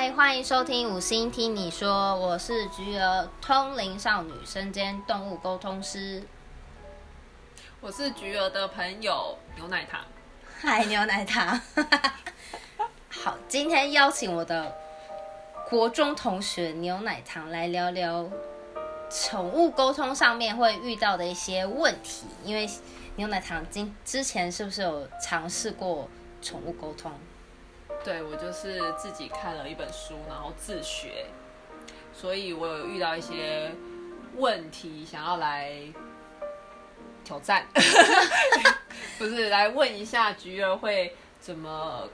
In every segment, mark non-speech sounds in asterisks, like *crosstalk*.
嗨，欢迎收听五星听你说，我是菊儿，通灵少女，身兼动物沟通师。我是菊儿的朋友牛奶糖。嗨，牛奶糖。*laughs* 好，今天邀请我的国中同学牛奶糖来聊聊宠物沟通上面会遇到的一些问题。因为牛奶糖今之前是不是有尝试过宠物沟通？对，我就是自己看了一本书，然后自学，所以我有遇到一些问题，想要来挑战，*laughs* 不是来问一下菊儿会怎么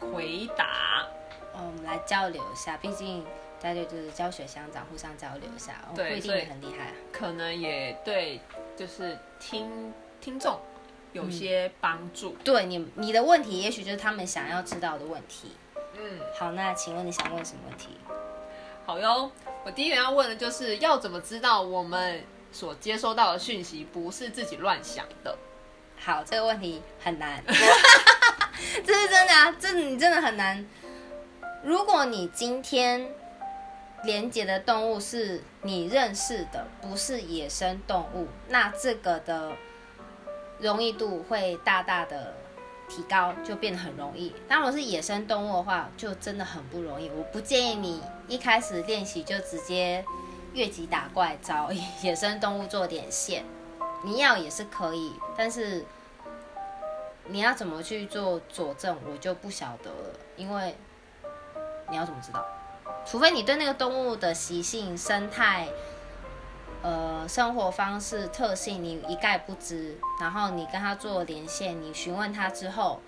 回答。嗯，我们来交流一下，毕竟大家就是教学相长，互相交流一下，不一定很厉害，可能也对，就是听听众。有些帮助，对你你的问题，也许就是他们想要知道的问题。嗯，好，那请问你想问什么问题？好哟，我第一个要问的就是要怎么知道我们所接收到的讯息不是自己乱想的？好，这个问题很难，*laughs* 这是真的啊，这你真的很难。如果你今天连接的动物是你认识的，不是野生动物，那这个的。容易度会大大的提高，就变得很容易。当我是野生动物的话，就真的很不容易。我不建议你一开始练习就直接越级打怪，找野生动物做点线。你要也是可以，但是你要怎么去做佐证，我就不晓得了。因为你要怎么知道？除非你对那个动物的习性、生态。呃，生活方式特性你一概不知，然后你跟他做连线，你询问他之后，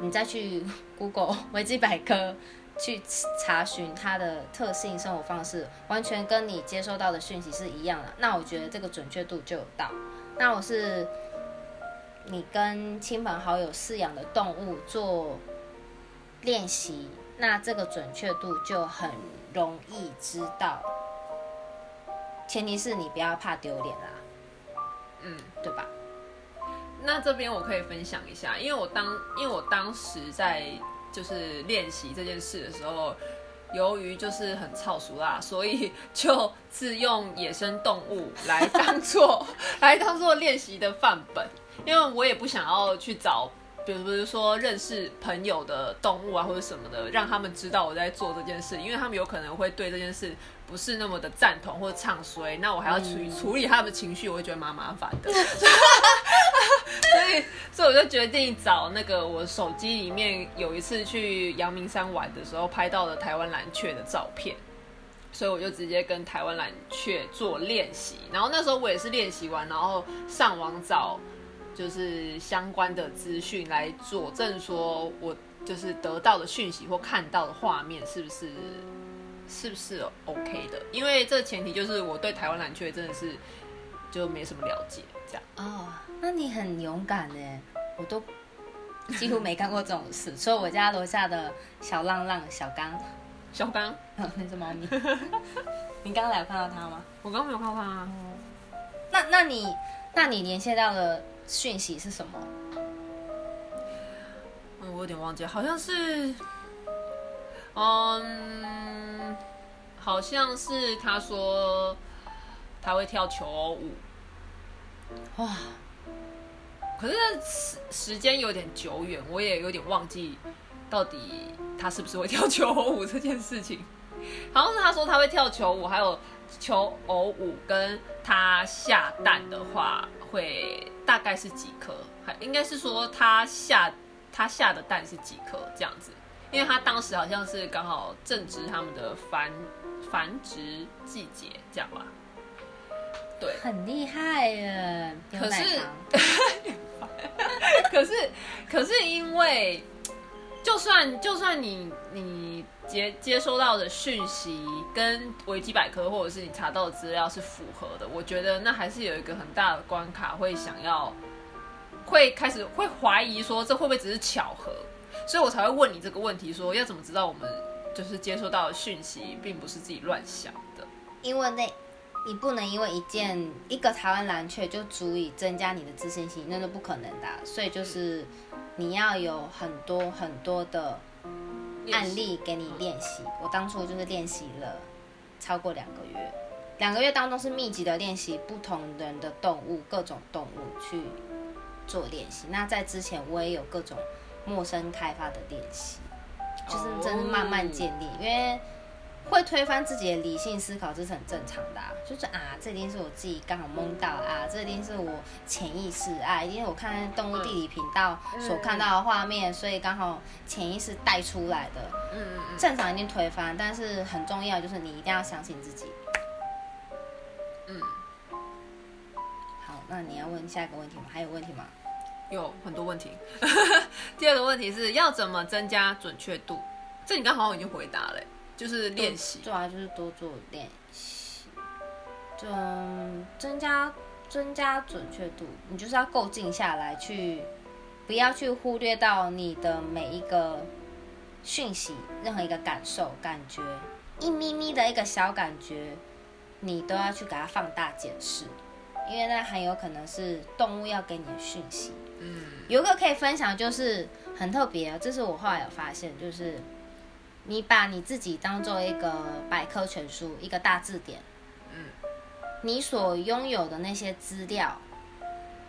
你再去 *laughs* Google 维基百科去查询它的特性、生活方式，完全跟你接收到的讯息是一样的。那我觉得这个准确度就有到。那我是你跟亲朋好友饲养的动物做练习，那这个准确度就很容易知道。前提是你不要怕丢脸啦，嗯，对吧？那这边我可以分享一下，因为我当因为我当时在就是练习这件事的时候，由于就是很操熟啦，所以 *laughs* 就自用野生动物来当做 *laughs* 来当做练习的范本，因为我也不想要去找。比如说认识朋友的动物啊，或者什么的，让他们知道我在做这件事，因为他们有可能会对这件事不是那么的赞同或者唱衰，那我还要处理处理他们的情绪，我会觉得蛮麻烦的。所以，所以我就决定找那个我手机里面有一次去阳明山玩的时候拍到了台湾蓝雀的照片，所以我就直接跟台湾蓝雀做练习。然后那时候我也是练习完，然后上网找。就是相关的资讯来佐证，说我就是得到的讯息或看到的画面是不是是不是 OK 的？因为这前提就是我对台湾蓝雀真的是就没什么了解，这样。哦，那你很勇敢哎，我都几乎没干过这种事。*laughs* 所以我家楼下的小浪浪小刚，小刚，那只猫咪。*laughs* 你刚刚来有看到它吗？我刚刚没有看到它。那那你那你连线到了？讯息是什么？嗯，我有点忘记，好像是，嗯，好像是他说他会跳球偶舞，哇！可是时时间有点久远，我也有点忘记到底他是不是会跳球偶舞这件事情。*laughs* 好像是他说他会跳求舞，还有求偶舞，跟他下蛋的话会。大概是几颗？还应该是说他下他下的蛋是几颗这样子，因为他当时好像是刚好正值他们的繁繁殖季节，这样吧？对，很厉害耶！可是，*laughs* 可是，可是因为，就算就算你你。接接收到的讯息跟维基百科或者是你查到的资料是符合的，我觉得那还是有一个很大的关卡，会想要会开始会怀疑说这会不会只是巧合，所以我才会问你这个问题，说要怎么知道我们就是接收到的讯息并不是自己乱想的？因为那你不能因为一件一个台湾蓝雀就足以增加你的自信心，那是不可能的，所以就是你要有很多很多的。案例给你练习。我当初就是练习了超过两个月，两个月当中是密集的练习不同人的动物，各种动物去做练习。那在之前我也有各种陌生开发的练习，就是真是慢慢建立，因为。会推翻自己的理性思考，这是很正常的。就是啊，这一定是我自己刚好蒙到啊，这一定是我潜意识啊，因为我看动物地理频道所看到的画面，所以刚好潜意识带出来的。嗯嗯嗯。正常一定推翻，但是很重要就是你一定要相信自己。嗯。好，那你要问下一个问题吗？还有问题吗？有很多问题。*laughs* 第二个问题是要怎么增加准确度？这你刚好已经回答了。就是练习，做啊，就是多做练习，就，增加增加准确度。你就是要够静下来，去不要去忽略到你的每一个讯息，任何一个感受、感觉，一咪咪的一个小感觉，你都要去给它放大检视，因为那很有可能是动物要给你的讯息。嗯，有个可以分享，就是很特别，这是我后来有发现，就是。你把你自己当做一个百科全书，一个大字典。嗯，你所拥有的那些资料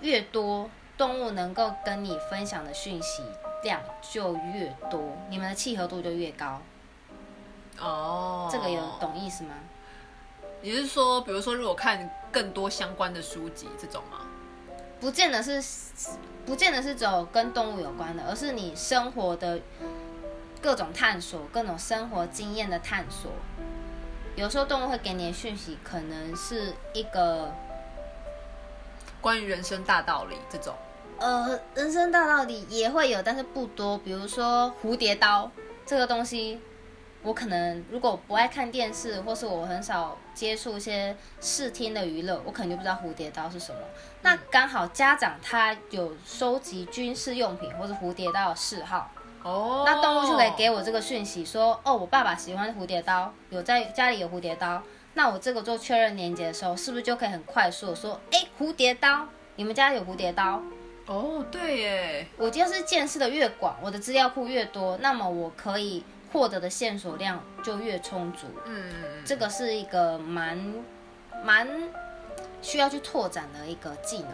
越多，动物能够跟你分享的讯息量就越多，你们的契合度就越高。哦，这个有懂意思吗？你是说，比如说，如果看更多相关的书籍这种吗？不见得是，不见得是只有跟动物有关的，而是你生活的。各种探索，各种生活经验的探索。有时候动物会给你的讯息，可能是一个关于人生大道理这种。呃，人生大道理也会有，但是不多。比如说蝴蝶刀这个东西，我可能如果不爱看电视，或是我很少接触一些视听的娱乐，我可能就不知道蝴蝶刀是什么。那刚好家长他有收集军事用品或者蝴蝶刀的嗜好。哦，那动物就可以给我这个讯息，说哦，我爸爸喜欢蝴蝶刀，有在家里有蝴蝶刀，那我这个做确认连接的时候，是不是就可以很快速说，哎，蝴蝶刀，你们家有蝴蝶刀？哦，对耶，我就是见识的越广，我的资料库越多，那么我可以获得的线索量就越充足。嗯，这个是一个蛮蛮需要去拓展的一个技能，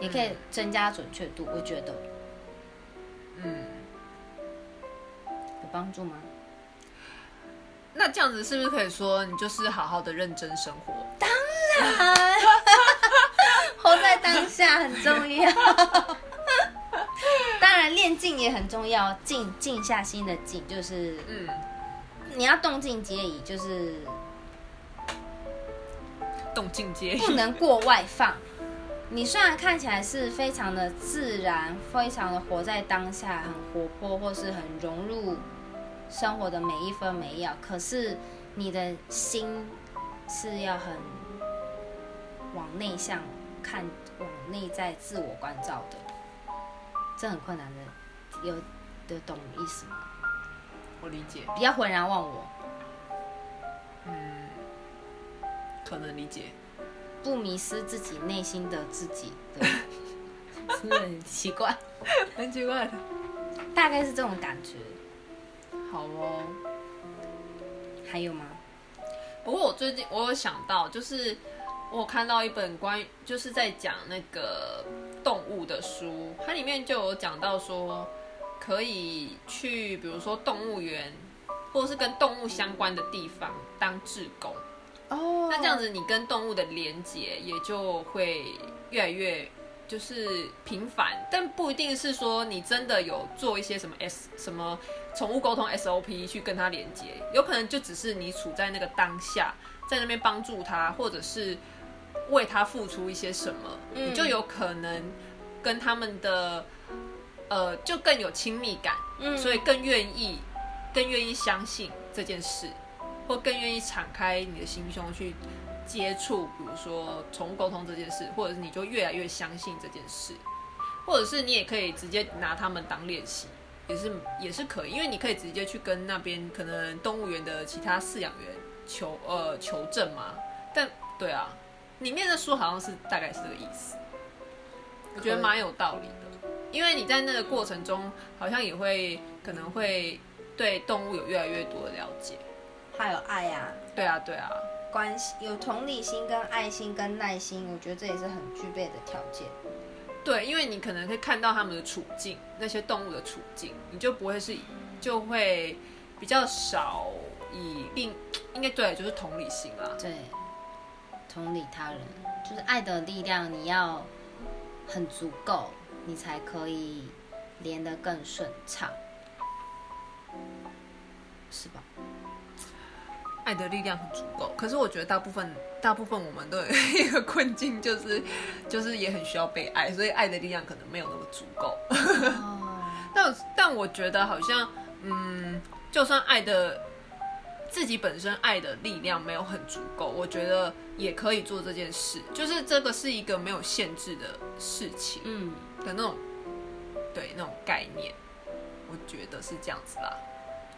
也可以增加准确度，我觉得。帮助吗？那这样子是不是可以说，你就是好好的认真生活？当然，*laughs* 活在当下很重要。当然，练静也很重要，静静下心的静，就是嗯，你要动静皆宜，就是动静皆宜，不能过外放。你虽然看起来是非常的自然，非常的活在当下，很活泼，或是很融入生活的每一分每一秒，可是你的心是要很往内向看，往内在自我关照的，这很困难的，有的懂意思吗？我理解，比较浑然忘我，嗯，可能理解。不迷失自己内心的自己，*laughs* 是不是很奇怪？很奇怪的，大概是这种感觉。好哦，还有吗？不过我最近我有想到，就是我看到一本关于就是在讲那个动物的书，它里面就有讲到说，可以去比如说动物园，或者是跟动物相关的地方当志工。哦，那这样子你跟动物的连接也就会越来越就是频繁，但不一定是说你真的有做一些什么 S 什么宠物沟通 SOP 去跟它连接，有可能就只是你处在那个当下，在那边帮助它，或者是为它付出一些什么，你就有可能跟他们的呃就更有亲密感，所以更愿意更愿意相信这件事。或更愿意敞开你的心胸去接触，比如说宠物沟通这件事，或者是你就越来越相信这件事，或者是你也可以直接拿他们当练习，也是也是可以，因为你可以直接去跟那边可能动物园的其他饲养员求呃求证嘛。但对啊，里面的书好像是大概是这个意思，我觉得蛮有道理的。因为你在那个过程中，好像也会可能会对动物有越来越多的了解。还有爱呀、对啊，对啊，关系有同理心、跟爱心、跟耐心，我觉得这也是很具备的条件。对，因为你可能会看到他们的处境，那些动物的处境，你就不会是就会比较少以另应该对，就是同理心啦。对，同理他人，就是爱的力量，你要很足够，你才可以连得更顺畅，是吧？爱的力量很足够，可是我觉得大部分大部分我们都有一个困境，就是就是也很需要被爱，所以爱的力量可能没有那么足够。哦，*laughs* 但但我觉得好像，嗯，就算爱的自己本身爱的力量没有很足够，我觉得也可以做这件事。就是这个是一个没有限制的事情嗯，的那种，对那种概念，我觉得是这样子啦。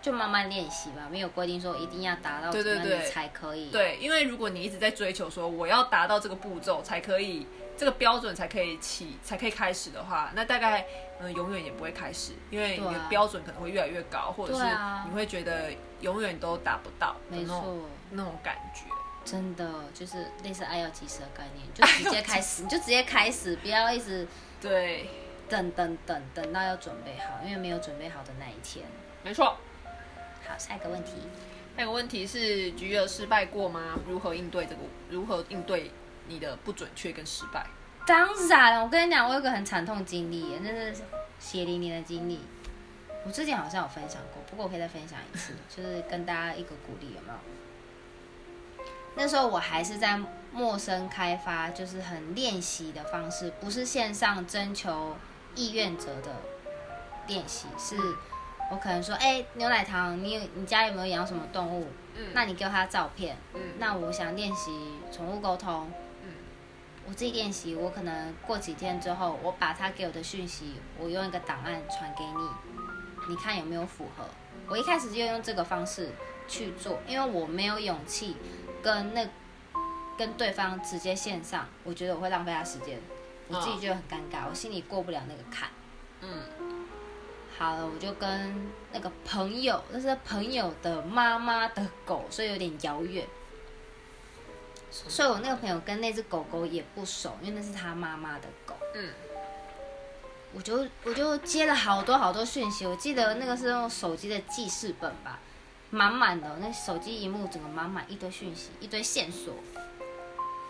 就慢慢练习吧，没有规定说一定要达到对对怎么你对才可以。对，因为如果你一直在追求说我要达到这个步骤才可以，这个标准才可以起，才可以开始的话，那大概嗯、呃永远也不会开始，因为你的标准可能会越来越高，或者是你会觉得永远都达不到的没那种错。那种感觉。真的就是类似爱要及时的概念，就直接 *laughs* 开始，你就直接开始，不要一直对，等等等等到要准备好，因为没有准备好的那一天。没错。好，下一个问题，那个问题是，菊儿失败过吗？如何应对这个？如何应对你的不准确跟失败？当然，我跟你讲，我有个很惨痛经历耶，那是血淋淋的经历。我之前好像有分享过，不过我可以再分享一次，*laughs* 就是跟大家一个鼓励，有没有？那时候我还是在陌生开发，就是很练习的方式，不是线上征求意愿者的练习，是我可能说，哎、牛奶糖，你有你家有没有养什么动物？嗯那你给我他照片，嗯那我想练习宠物沟通，嗯我自己练习，我可能过几天之后，我把他给我的讯息，我用一个档案传给你，你看有没有符合？我一开始就用这个方式去做，因为我没有勇气跟那跟对方直接线上，我觉得我会浪费他时间，我自己觉得很尴尬，我心里过不了那个坎。嗯好了，我就跟那个朋友，那是朋友的妈妈的狗，所以有点遥远。所以我那个朋友跟那只狗狗也不熟，因为那是他妈妈的狗。嗯我就我就接了好多好多讯息，我记得那个是用手机的记事本吧，满满的，那手机荧幕整个满满一堆讯息，一堆线索。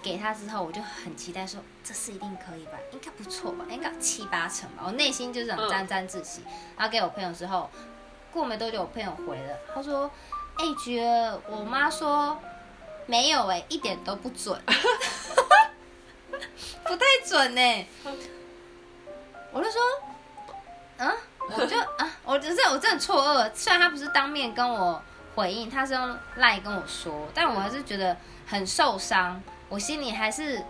给他之后，我就很期待说，这次一定可以吧，应该不错吧，应该七八成吧。我内心就是很沾沾自喜。然后给我朋友之后，过没多久，我朋友回了，他说：“哎、觉得我妈说没有哎、一点都不准，*laughs* 不太准呢、*laughs* 我就说，嗯，我就啊，我只是我真的很错愕。虽然他不是当面跟我回应，他是用赖跟我说，但我还是觉得很受伤。我心里还是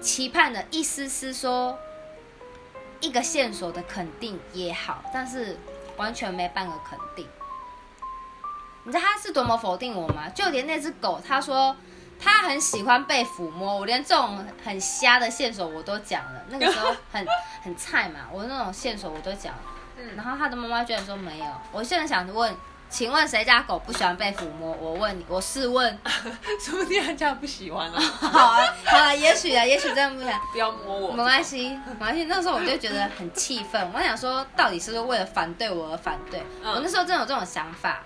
期盼的一丝丝说一个线索的肯定也好，但是完全没半个肯定。你知道他是多么否定我吗？就连那只狗，他说他很喜欢被抚摸，我连这种很瞎的线索我都讲了。那个时候 *laughs* 很很菜嘛，我那种线索我都讲了。嗯然后他的妈妈居然说没有。我现在想问，请问谁家狗不喜欢被抚摸？我问你，我试问。*laughs* 说不定人家不喜欢啊，好啊，好啊，也许啊，也许真的不想。不要摸我。没关系，没关系。那时候我就觉得很气愤，我想说，到底是不是为了反对我而反对？嗯我那时候真的有这种想法，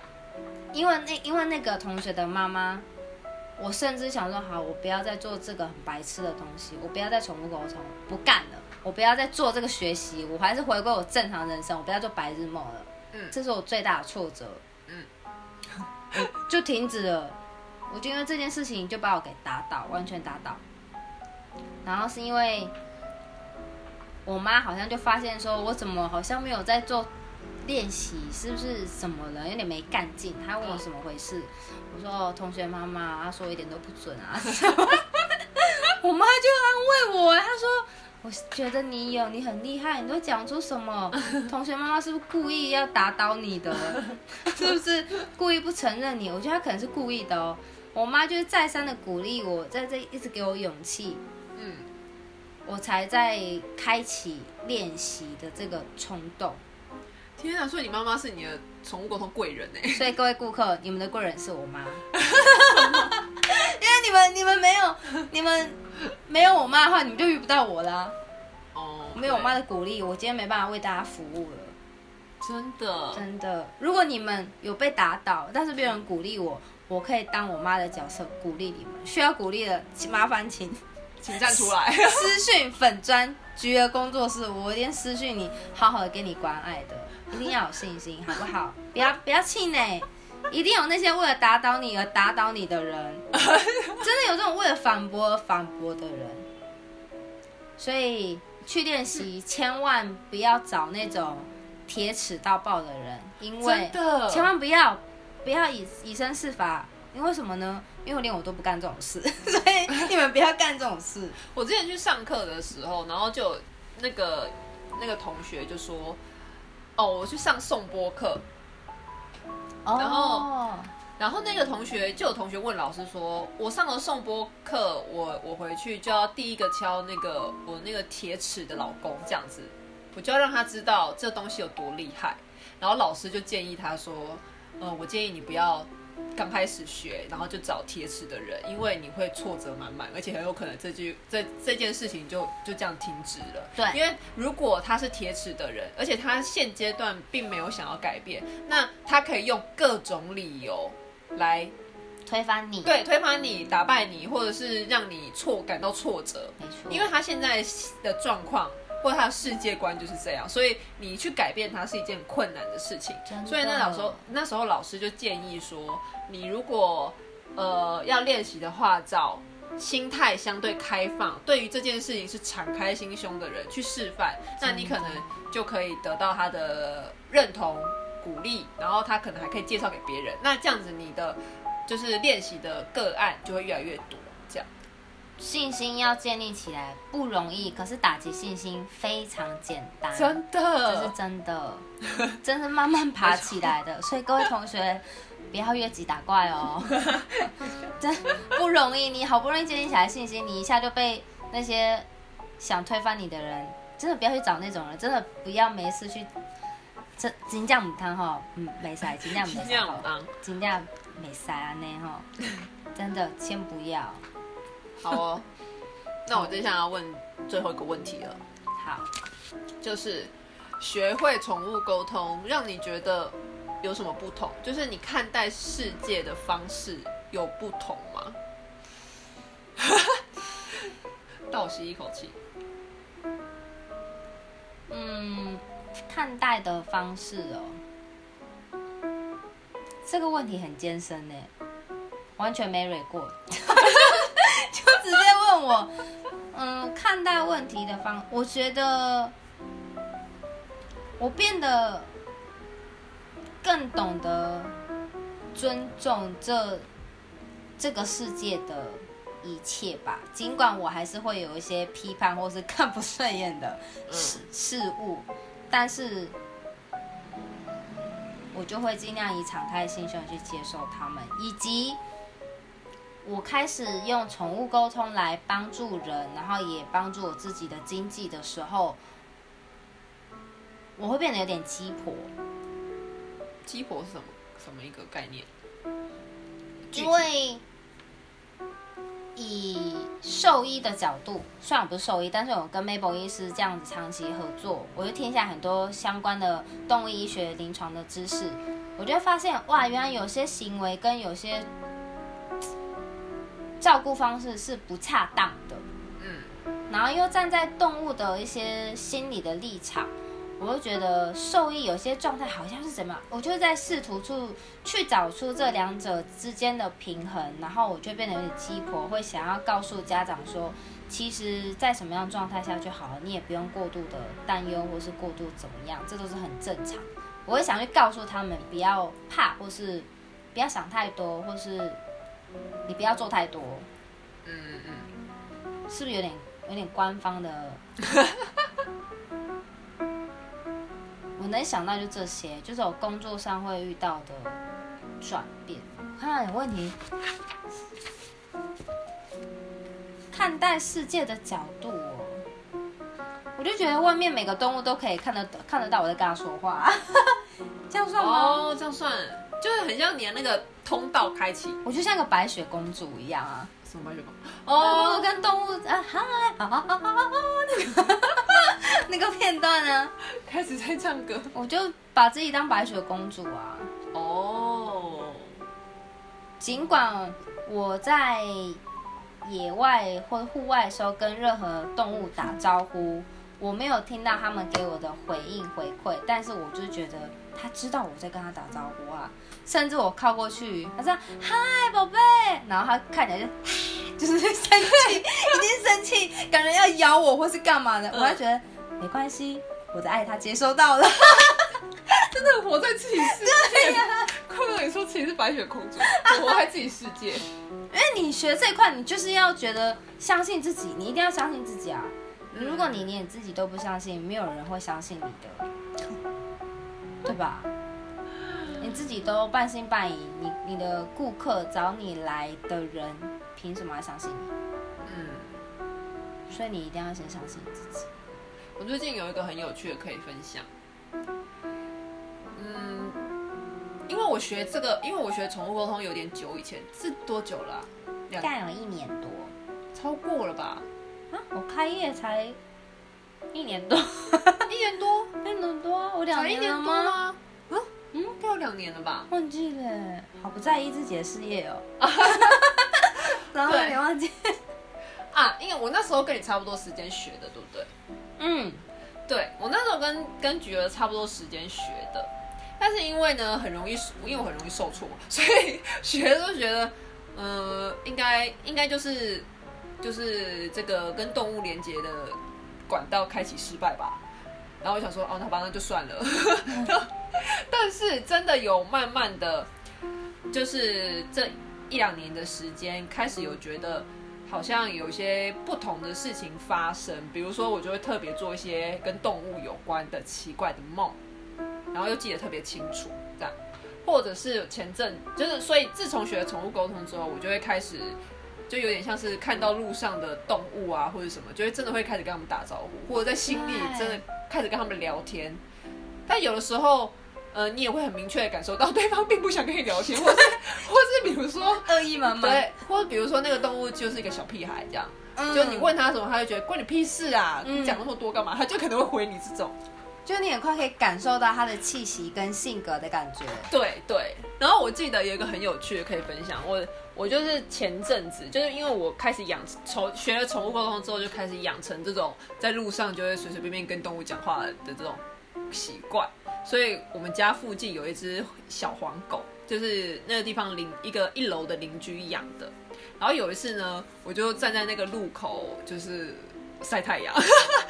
因为那因为那个同学的妈妈，我甚至想说，好，我不要再做这个很白痴的东西，我不要再宠物沟通，不干了，我不要再做这个学习，我还是回归我正常人生，我不要做白日梦了。嗯这是我最大的挫折。就停止了。我就因为这件事情就把我给打倒，完全打倒。然后是因为我妈好像就发现说，我怎么好像没有在做练习，是不是什么了？有点没干劲。她问我怎么回事，我说，同学妈妈，她说一点都不准啊。*laughs* 我妈就安慰我，她说。我觉得你有，你很厉害，你都讲出什么？*laughs* 同学妈妈是不是故意要打倒你的？*laughs* 是不是故意不承认你？我觉得她可能是故意的哦。我妈就是再三的鼓励我，在这一直给我勇气。嗯我才在开启练习的这个冲动。天啊！所以你妈妈是你的宠物沟通贵人哎。所以各位顾客，你们的贵人是我妈，*laughs* 因为你们你们没有你们 *laughs* 没有我妈的话，你们就遇不到我啦。哦，没有我妈的鼓励，我今天没办法为大家服务了。真的，真的。如果你们有被打倒，但是别人鼓励我，我可以当我妈的角色鼓励你们。需要鼓励的，请麻烦请 *laughs* 请站出来。*laughs* 私讯粉砖菊儿工作室，我一定私讯你，好好的给你关爱的。一定要有信心，好不好？不要不要气馁，一定有那些为了打倒你而打倒你的人，*laughs* 真的有这种为了反驳而反驳的人。所以去练习，千万不要找那种铁齿到爆的人，因为千万不要不要以以身试法，因为什么呢？因为连我都不干这种事，*laughs* 所以你们不要干这种事。我之前去上课的时候，然后就那个那个同学就说。哦，我去上颂播课，然后，然后那个同学就有同学问老师说：“我上了颂钵课，我我回去就要第一个敲那个我那个铁齿的老公，这样子，我就要让他知道这东西有多厉害。”然后老师就建议他说：“呃，我建议你不要。”刚开始学，然后就找铁齿的人，因为你会挫折满满，而且很有可能这句这这件事情就就这样停止了。对，因为如果他是铁齿的人，而且他现阶段并没有想要改变，那他可以用各种理由来推翻你，对，推翻你，打败你，或者是让你挫感到挫折。没错，因为他现在的状况。或者他的世界观就是这样，所以你去改变他是一件很困难的事情。所以那老时候，那时候老师就建议说，你如果呃要练习的话，找心态相对开放，对于这件事情是敞开心胸的人去示范，那你可能就可以得到他的认同、鼓励，然后他可能还可以介绍给别人。那这样子，你的就是练习的个案就会越来越多。信心要建立起来不容易，可是打击信心非常简单，真的，这是真的，*laughs* 真是慢慢爬起来的。*laughs* 所以各位同学不要越级打怪哦，*laughs* 真不容易。你好不容易建立起来信心，你一下就被那些想推翻你的人，真的不要去找那种人，真的不要没事去这金酱母汤哈，嗯，没塞金酱母汤，金酱没塞啊那哈，真的先不要。好哦，*laughs* 那我接下来要问最后一个问题了。好，就是学会宠物沟通，让你觉得有什么不同？就是你看待世界的方式有不同吗？*laughs* 倒吸一口气。嗯，看待的方式哦，这个问题很艰深呢，完全没蕊过。*laughs* *laughs* 直接问我，嗯，看待问题的方，我觉得我变得更懂得尊重这这个世界的一切吧。尽管我还是会有一些批判或是看不顺眼的事事物，但是我就会尽量以敞开心胸去接受他们，以及。我开始用宠物沟通来帮助人，然后也帮助我自己的经济的时候，我会变得有点鸡婆。鸡婆是什么？什么一个概念？因为以兽医的角度，虽然我不是兽医，但是我跟 Mabel 医师这样子长期合作，我就听下很多相关的动物医学临床的知识，我就会发现，哇，原来有些行为跟有些。照顾方式是不恰当的，嗯，然后又站在动物的一些心理的立场，我就觉得兽医有些状态好像是怎么，我就在试图去去找出这两者之间的平衡，然后我就变得有点鸡婆，会想要告诉家长说，其实在什么样状态下就好了，你也不用过度的担忧或是过度怎么样，这都是很正常。我会想去告诉他们，不要怕，或是不要想太多，或是。你不要做太多，嗯嗯，是不是有点有点官方的？*laughs* 我能想到就这些，就是我工作上会遇到的转变。看到有问题，看待世界的角度哦，我就觉得外面每个动物都可以看得看得到我在跟它说话，*laughs* 这样算吗？哦，这样算，就是很像你的那个通道开启，我就像个白雪公主一样啊。什么白雪公主？哦，哦，跟动物啊嗨啊啊啊啊啊那个 *laughs* 那个片段呢，开始在唱歌。我就把自己当白雪公主啊。哦，尽管我在野外或户外的时候跟任何动物打招呼，我没有听到他们给我的回应回馈，但是我就是觉得他知道我在跟他打招呼啊，甚至我靠过去，他说嗨宝贝，然后他看起来就 *laughs* 就是生气，*laughs* 已经生气，感觉要咬我或是干嘛的，我还觉得没关系，我的爱他接收到了。*laughs* 真的活在自己世界。快乐，你说自己是白雪公主，活在自己世界。因为你学这一块，你就是要觉得相信自己，你一定要相信自己啊！如果你连你自己都不相信，没有人会相信你的，对吧？你自己都半信半疑，你你的顾客找你来的人，凭什么要相信你？嗯，所以你一定要先相信自己。我最近有一个很有趣的可以分享。嗯，因为我学这个，因为我学宠物沟通有点久，以前是多久了干了一年多超过了吧？啊，我开业才一年多，一年多，*laughs* 一年多啊，我两才一年年了吗？嗯嗯，该有两年了吧？忘记了，好不在意自己的事业哦。*laughs* 然后对你忘记，啊，因为我那时候跟你差不多时间学的，对不对？嗯，对我那时候跟跟菊儿差不多时间学的，但是因为呢很容易，因为我很容易受挫，*laughs* 所以学的时候觉得，呃，应该应该就是就是这个跟动物连接的管道开启失败吧。然后我想说，哦，那吧，那就算了。*laughs* 但是真的有慢慢的，就是这一两年的时间，开始有觉得好像有些不同的事情发生，比如说我就会特别做一些跟动物有关的奇怪的梦，然后又记得特别清楚，这样，或者是前阵就是，所以自从学了宠物沟通之后，我就会开始。就有点像是看到路上的动物啊，或者什么，就会真的会开始跟他们打招呼，或者在心里真的开始跟他们聊天。但有的时候，呃，你也会很明确的感受到对方并不想跟你聊天，或是 *laughs* 或是比如说，恶意满满。对，或者比如说那个动物就是一个小屁孩这样，嗯就你问他什么，他就觉得关你屁事啊，嗯你讲那么多干嘛？他就可能会回你这种。就你很快可以感受到他的气息跟性格的感觉。对对，然后我记得有一个很有趣的可以分享，我我就是前阵子，就是因为我开始养宠学了宠物沟通之后，就开始养成这种在路上就会随随便便跟动物讲话的这种习惯，所以我们家附近有一只小黄狗，就是那个地方邻一个一楼的邻居养的，然后有一次呢，我就站在那个路口，就是晒太阳，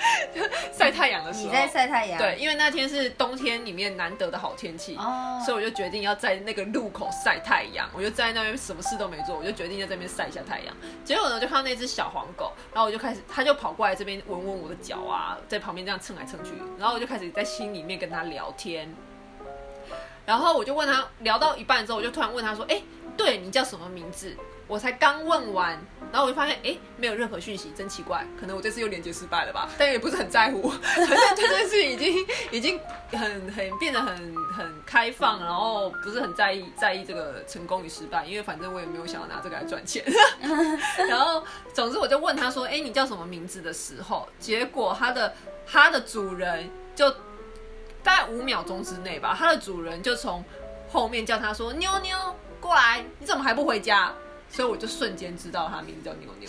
*laughs* 晒太阳的时候，你在晒太阳。对，。因为那天是冬天里面难得的好天气，哦。所以我就决定要在那个路口晒太阳。我就在那边什么事都没做，我就决定在这边晒一下太阳。结果呢，就看到那只小黄狗，然后我就开始，它就跑过来这边闻闻我的脚啊，在旁边这样蹭来蹭去，然后我就开始在心里面跟它聊天。然后我就问他，聊到一半之后，我就突然问他说：“哎，对你叫什么名字？”我才刚问完，然后我就发现，哎，没有任何讯息，真奇怪。可能我这次又连接失败了吧？*laughs* 但也不是很在乎，反正这件事已经 *laughs* 已经很很变得很很开放，然后不是很在意在意这个成功与失败，因为反正我也没有想要拿这个来赚钱。*laughs* 然后，总之我就问他说：“哎，你叫什么名字？”的时候，结果他的他的主人就大概五秒钟之内吧，他的主人就从后面叫他说：“妞妞，过来，你怎么还不回家？”所以我就瞬间知道他名字叫妞妞。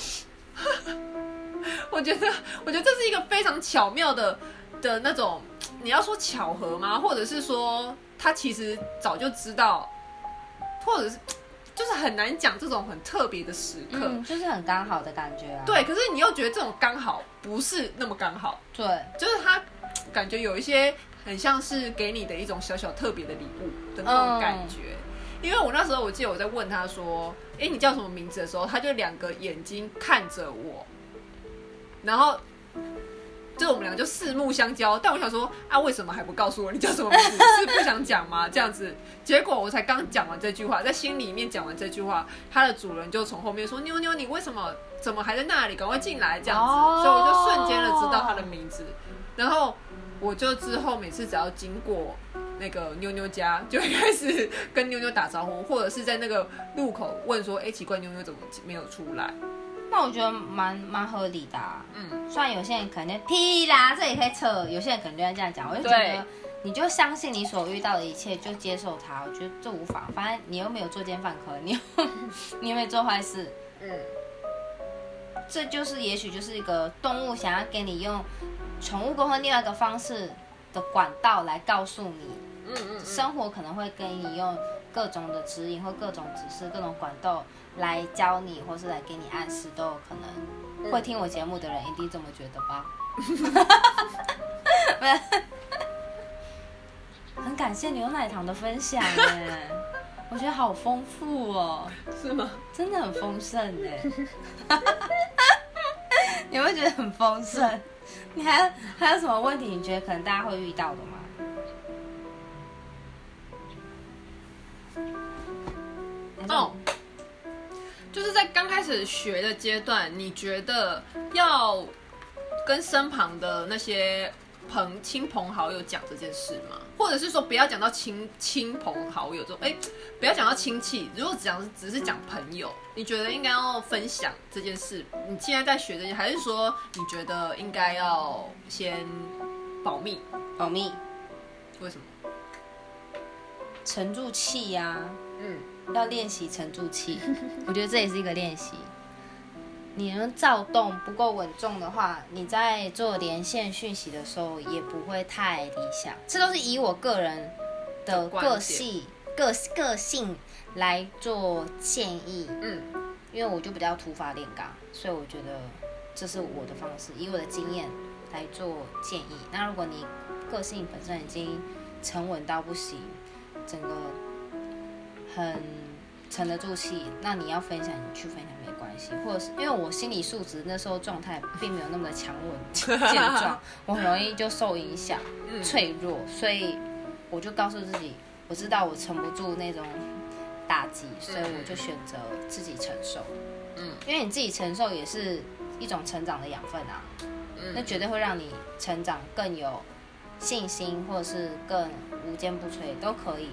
我觉得，我觉得这是一个非常巧妙的的那种，你要说巧合吗？或者是说他其实早就知道，或者是就是很难讲这种很特别的时刻。嗯，就是很刚好的感觉啊。对，可是你又觉得这种刚好不是那么刚好，对，就是他感觉有一些很像是给你的一种小小特别的礼物的那种感觉。因为我那时候我记得我在问他说：“哎，你叫什么名字？”的时候，他就两个眼睛看着我，然后就是我们两个就四目相交。但我想说啊，为什么还不告诉我你叫什么名字？是不想讲吗？这样子，结果我才刚讲完这句话，在心里面讲完这句话，它的主人就从后面说：“妞妞，你为什么怎么还在那里？赶快进来！”这样子，哦所以我就瞬间的知道它的名字。然后我就之后每次只要经过那个妞妞家，*laughs* 就会开始跟妞妞打招呼，或者是在那个路口问说：“哎、奇怪，妞妞怎么没有出来那我觉得蛮蛮合理的、啊。？”嗯，虽然有些人可能屁啦，这也可以扯，有些人可能就会这样讲，我就觉对得你就相信你所遇到的一切，就接受它，我觉得这无妨。反正你又没有作奸犯科，你又 *laughs* 你又没做坏事，嗯，这就是也许就是一个动物想要给你用宠物沟通另外一个方式的管道来告诉你，嗯嗯嗯，生活可能会给你用各种的指引或各种指示、各种管道来教你，或是来给你暗示，都有可能。会听我节目的人一定这么觉得吧？不是很感谢牛奶糖的分享耶，我觉得好丰富哦，是吗？真的很丰盛哎。*laughs* 你会觉得很丰盛？你还有还有什么问题？你觉得可能大家会遇到的吗？哦，就是在刚开始学的阶段，你觉得要跟身旁的那些朋亲朋好友讲这件事吗？或者是说不要讲到亲亲朋好友这种，哎，不要讲到亲戚，如果讲只是讲朋友，你觉得应该要分享这件事？你现在在学这些，还是说你觉得应该要先保密？保密，为什么？沉住气呀、嗯要练习沉住气。*laughs* 我觉得这也是一个练习。你能躁动不够稳重的话，你在做连线讯息的时候也不会太理想。这都是以我个人的个性、个个性来做建议，嗯因为我就比较土法炼钢，所以我觉得这是我的方式，以我的经验来做建议。那如果你个性本身已经沉稳到不行，整个很沉得住气，那你要分享，你去分享没关系。或者是因为我心理素质那时候状态并没有那么的强稳健壮，我很容易就受影响、脆弱，所以我就告诉自己，我知道我撑不住那种打击，所以我就选择自己承受。嗯，因为你自己承受也是一种成长的养分啊。那绝对会让你成长更有信心，或者是更无坚不摧，都可以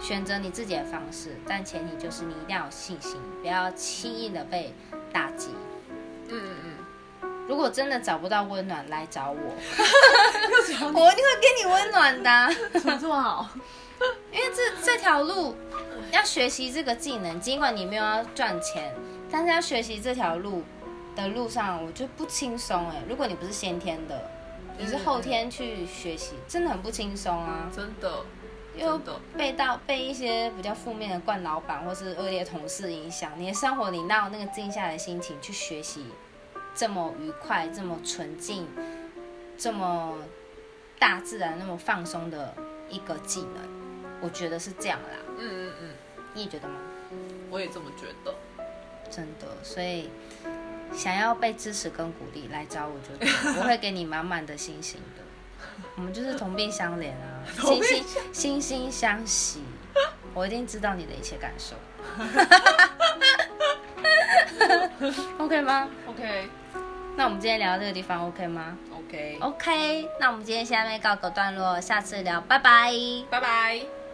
选择你自己的方式，但前提就是你一定要有信心，不要轻易的被打击。嗯嗯嗯，如果真的找不到温暖，来找我，*laughs* 我一定会给你温暖的啊、怎么这么好？因为这这条路要学习这个技能，尽管你没有要赚钱，但是要学习这条路的路上，我觉得不轻松哎。如果你不是先天的，你是后天去学习，真的很不轻松啊。真的，又，被到被一些比较负面的惯老板或是恶劣同事影响，你的生活你哪有那个静下来的心情去学习这么愉快、这么纯净、这么大自然、那么放松的一个技能？我觉得是这样啦，嗯嗯嗯，你也觉得吗？我也这么觉得。真的，所以想要被支持跟鼓励来找我，就对 *laughs* 了我会给你满满的信心的。我们就是同病相怜啊，*laughs* 同惺病惺惺惺相惜。我一定知道你的一切感受。*laughs* OK 吗？OK 那我们今天聊到这个地方 OK 吗 OK，？OK，那我们今天下面告个段落，下次聊，拜拜。拜拜。